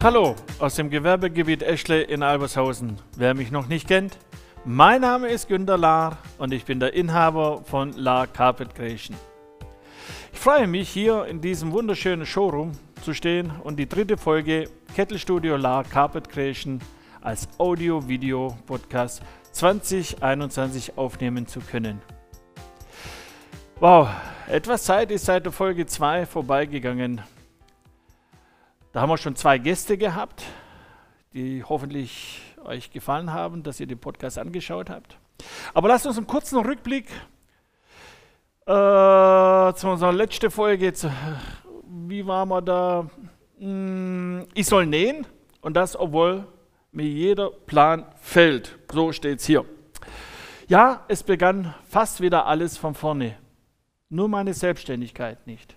Hallo aus dem Gewerbegebiet Eschle in Albershausen. Wer mich noch nicht kennt, mein Name ist Günter Lahr und ich bin der Inhaber von La Carpet Creation. Ich freue mich, hier in diesem wunderschönen Showroom zu stehen und die dritte Folge Kettelstudio La Carpet Creation als Audio-Video-Podcast 2021 aufnehmen zu können. Wow, etwas Zeit ist seit der Folge 2 vorbeigegangen. Da haben wir schon zwei Gäste gehabt, die hoffentlich euch gefallen haben, dass ihr den Podcast angeschaut habt. Aber lasst uns einen kurzen Rückblick äh, zu unserer letzten Folge. Jetzt, wie waren wir da? Hm, ich soll nähen und das, obwohl mir jeder Plan fällt. So steht es hier. Ja, es begann fast wieder alles von vorne. Nur meine Selbstständigkeit nicht.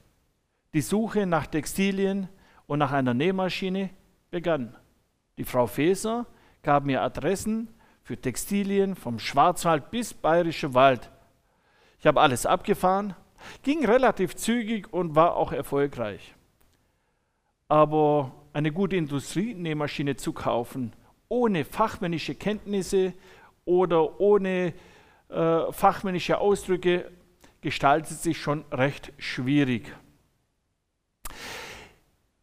Die Suche nach Textilien, und nach einer Nähmaschine begann. Die Frau Feser gab mir Adressen für Textilien vom Schwarzwald bis Bayerische Wald. Ich habe alles abgefahren, ging relativ zügig und war auch erfolgreich. Aber eine gute Industrienähmaschine zu kaufen, ohne fachmännische Kenntnisse oder ohne äh, fachmännische Ausdrücke, gestaltet sich schon recht schwierig.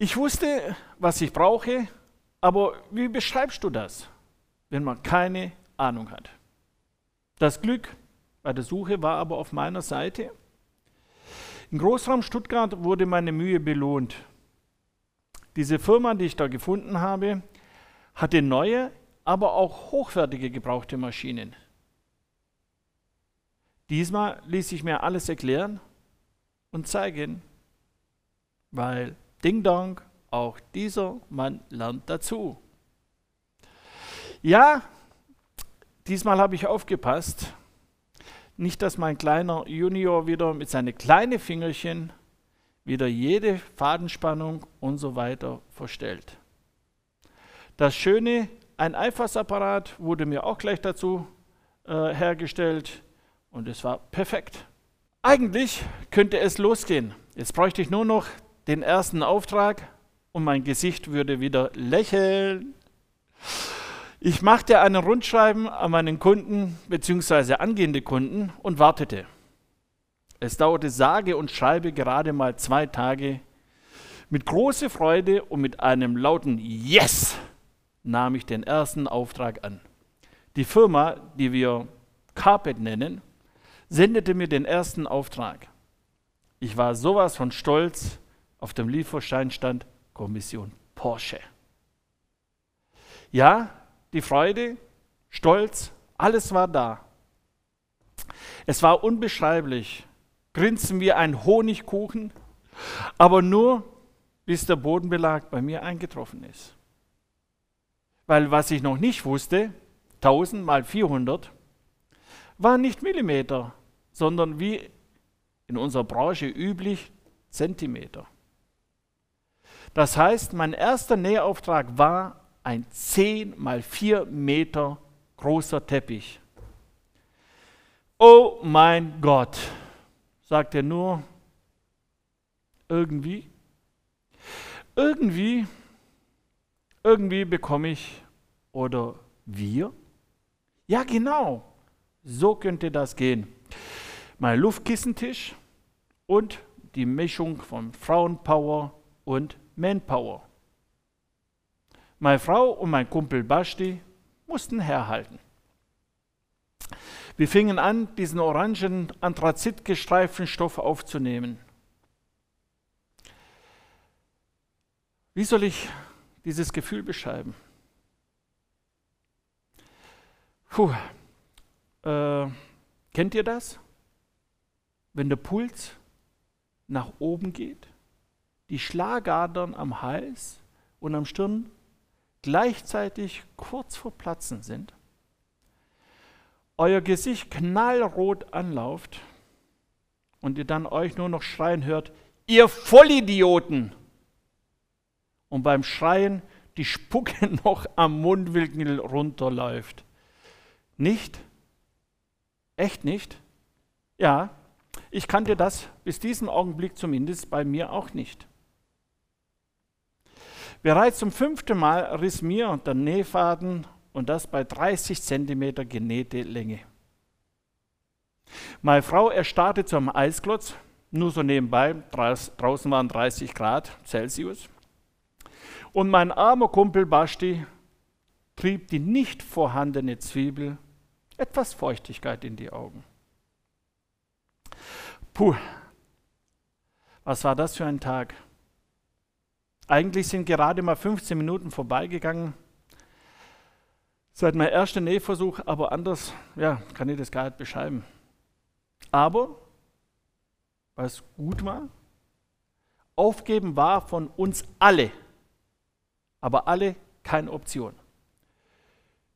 Ich wusste, was ich brauche, aber wie beschreibst du das, wenn man keine Ahnung hat? Das Glück bei der Suche war aber auf meiner Seite. Im Großraum Stuttgart wurde meine Mühe belohnt. Diese Firma, die ich da gefunden habe, hatte neue, aber auch hochwertige gebrauchte Maschinen. Diesmal ließ ich mir alles erklären und zeigen, weil Ding Dong, auch dieser Mann lernt dazu. Ja, diesmal habe ich aufgepasst. Nicht, dass mein kleiner Junior wieder mit seinen kleinen Fingerchen wieder jede Fadenspannung und so weiter verstellt. Das Schöne, ein Einfassapparat wurde mir auch gleich dazu äh, hergestellt und es war perfekt. Eigentlich könnte es losgehen. Jetzt bräuchte ich nur noch den ersten Auftrag und mein Gesicht würde wieder lächeln. Ich machte einen Rundschreiben an meinen Kunden bzw. angehende Kunden und wartete. Es dauerte sage und schreibe gerade mal zwei Tage. Mit großer Freude und mit einem lauten Yes nahm ich den ersten Auftrag an. Die Firma, die wir Carpet nennen, sendete mir den ersten Auftrag. Ich war sowas von stolz, auf dem Lieferschein stand Kommission Porsche. Ja, die Freude, Stolz, alles war da. Es war unbeschreiblich, grinsen wie ein Honigkuchen, aber nur bis der Bodenbelag bei mir eingetroffen ist. Weil was ich noch nicht wusste, 1000 mal 400, waren nicht Millimeter, sondern wie in unserer Branche üblich Zentimeter. Das heißt, mein erster Nähauftrag war ein 10 mal 4 Meter großer Teppich. Oh mein Gott, sagt er nur, irgendwie, irgendwie, irgendwie bekomme ich oder wir? Ja, genau, so könnte das gehen. Mein Luftkissentisch und die Mischung von Frauenpower und Manpower. Meine Frau und mein Kumpel Basti mussten herhalten. Wir fingen an, diesen orangen, anthrazitgestreiften Stoff aufzunehmen. Wie soll ich dieses Gefühl beschreiben? Puh. Äh, kennt ihr das? Wenn der Puls nach oben geht? Die Schlagadern am Hals und am Stirn gleichzeitig kurz vor Platzen sind, euer Gesicht knallrot anlauft und ihr dann euch nur noch schreien hört, ihr Vollidioten! Und beim Schreien die Spucke noch am Mundwinkel runterläuft. Nicht? Echt nicht? Ja, ich kannte das bis diesem Augenblick zumindest bei mir auch nicht. Bereits zum fünften Mal riss mir der Nähfaden und das bei 30 cm genähte Länge. Meine Frau erstarrte zum Eisklotz, nur so nebenbei, draußen waren 30 Grad Celsius. Und mein armer Kumpel Basti trieb die nicht vorhandene Zwiebel etwas Feuchtigkeit in die Augen. Puh, was war das für ein Tag? Eigentlich sind gerade mal 15 Minuten vorbeigegangen. Seit meinem ersten Nähversuch, aber anders, ja, kann ich das gar nicht beschreiben. Aber, was gut war, aufgeben war von uns alle, aber alle keine Option.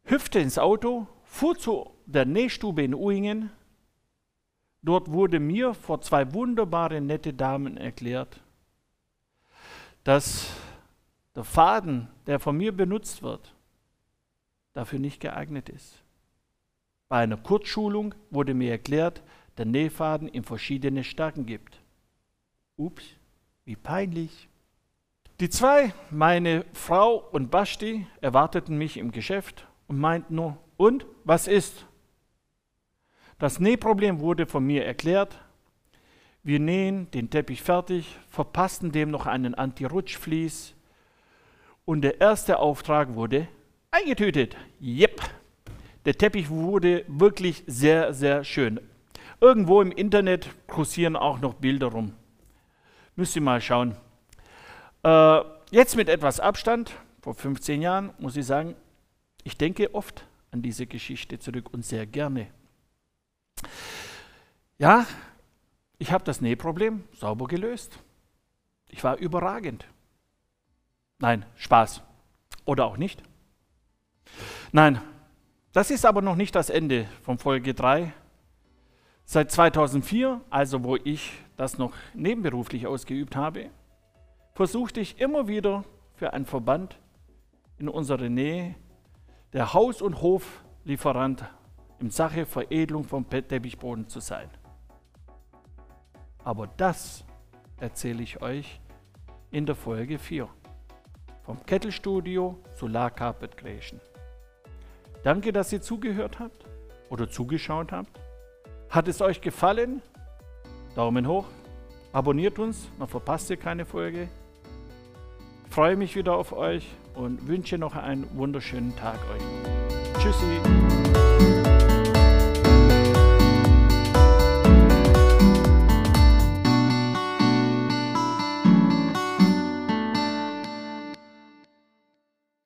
Hüpfte ins Auto, fuhr zu der Nähstube in Uingen. Dort wurde mir vor zwei wunderbare, nette Damen erklärt, dass der Faden, der von mir benutzt wird, dafür nicht geeignet ist. Bei einer Kurzschulung wurde mir erklärt, der Nähfaden in verschiedene Stärken gibt. Ups, wie peinlich. Die zwei, meine Frau und Basti, erwarteten mich im Geschäft und meinten nur, und was ist? Das Nähproblem wurde von mir erklärt. Wir nähen den Teppich fertig, verpassten dem noch einen Anti-Rutschvlies und der erste Auftrag wurde eingetütet. Jep, der Teppich wurde wirklich sehr, sehr schön. Irgendwo im Internet kursieren auch noch Bilder rum. Müsst ihr mal schauen. Äh, jetzt mit etwas Abstand, vor 15 Jahren, muss ich sagen, ich denke oft an diese Geschichte zurück und sehr gerne. Ja, ich habe das Nähproblem sauber gelöst. Ich war überragend. Nein, Spaß. Oder auch nicht. Nein, das ist aber noch nicht das Ende von Folge 3 Seit 2004, also wo ich das noch nebenberuflich ausgeübt habe, versuchte ich immer wieder für einen Verband in unserer Nähe der Haus- und Hoflieferant in Sache Veredelung vom Teppichboden zu sein. Aber das erzähle ich euch in der Folge 4 vom Kettelstudio Solar Carpet Creation. Danke, dass ihr zugehört habt oder zugeschaut habt. Hat es euch gefallen? Daumen hoch. Abonniert uns, dann verpasst ihr keine Folge. Ich freue mich wieder auf euch und wünsche noch einen wunderschönen Tag euch. Tschüssi.